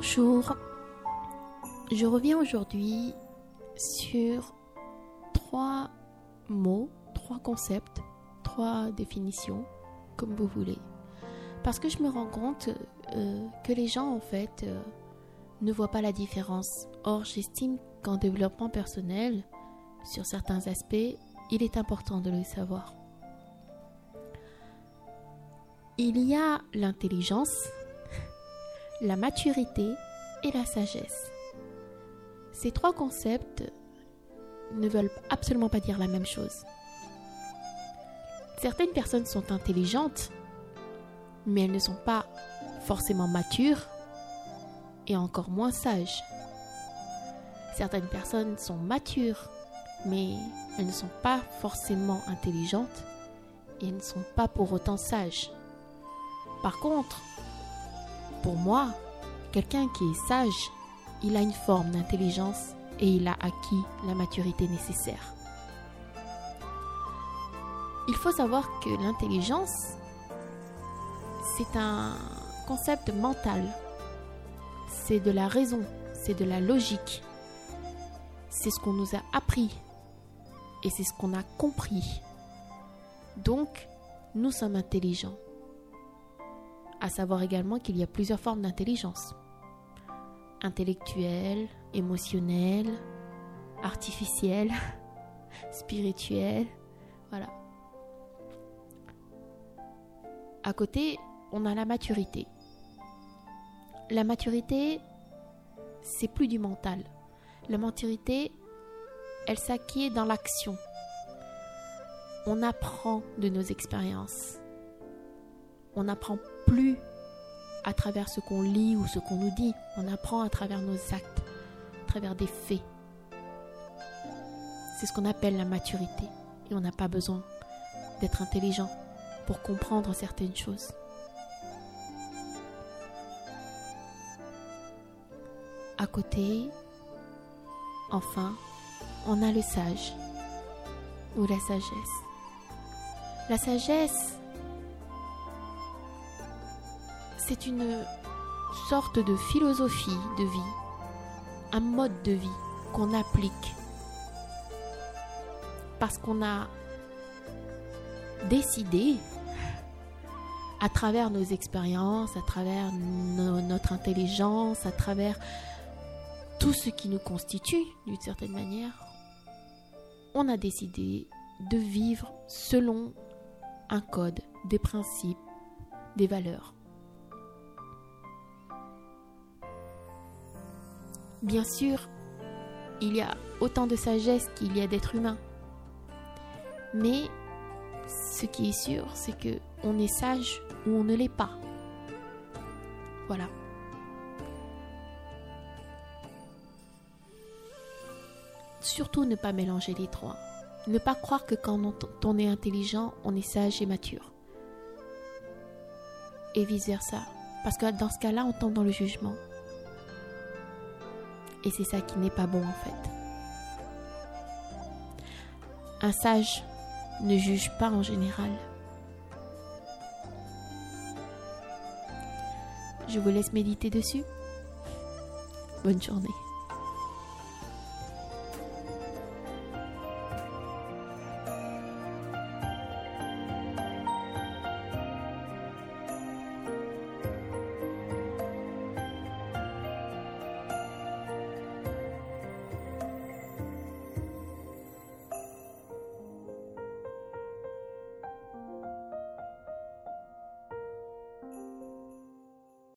Bonjour, je reviens aujourd'hui sur trois mots, trois concepts, trois définitions, comme vous voulez. Parce que je me rends compte euh, que les gens, en fait, euh, ne voient pas la différence. Or, j'estime qu'en développement personnel, sur certains aspects, il est important de le savoir. Il y a l'intelligence, la maturité et la sagesse. Ces trois concepts ne veulent absolument pas dire la même chose. Certaines personnes sont intelligentes, mais elles ne sont pas forcément matures et encore moins sages. Certaines personnes sont matures, mais elles ne sont pas forcément intelligentes et elles ne sont pas pour autant sages. Par contre, pour moi, quelqu'un qui est sage, il a une forme d'intelligence et il a acquis la maturité nécessaire. Il faut savoir que l'intelligence, c'est un concept mental. C'est de la raison, c'est de la logique. C'est ce qu'on nous a appris et c'est ce qu'on a compris. Donc, nous sommes intelligents. À savoir également qu'il y a plusieurs formes d'intelligence. Intellectuelle, émotionnelle, artificielle, spirituelle, voilà. À côté, on a la maturité. La maturité, c'est plus du mental. La maturité, elle s'acquiert dans l'action. On apprend de nos expériences. On n'apprend plus à travers ce qu'on lit ou ce qu'on nous dit. On apprend à travers nos actes, à travers des faits. C'est ce qu'on appelle la maturité. Et on n'a pas besoin d'être intelligent pour comprendre certaines choses. À côté, enfin, on a le sage ou la sagesse. La sagesse, c'est une sorte de philosophie de vie, un mode de vie qu'on applique parce qu'on a décidé à travers nos expériences, à travers notre intelligence, à travers tout ce qui nous constitue d'une certaine manière, on a décidé de vivre selon un code, des principes, des valeurs. Bien sûr, il y a autant de sagesse qu'il y a d'êtres humains. Mais ce qui est sûr, c'est que on est sage ou on ne l'est pas. Voilà. Surtout ne pas mélanger les trois. Ne pas croire que quand on est intelligent, on est sage et mature. Et vice-versa. Parce que dans ce cas-là, on tombe dans le jugement. Et c'est ça qui n'est pas bon en fait. Un sage ne juge pas en général. Je vous laisse méditer dessus. Bonne journée.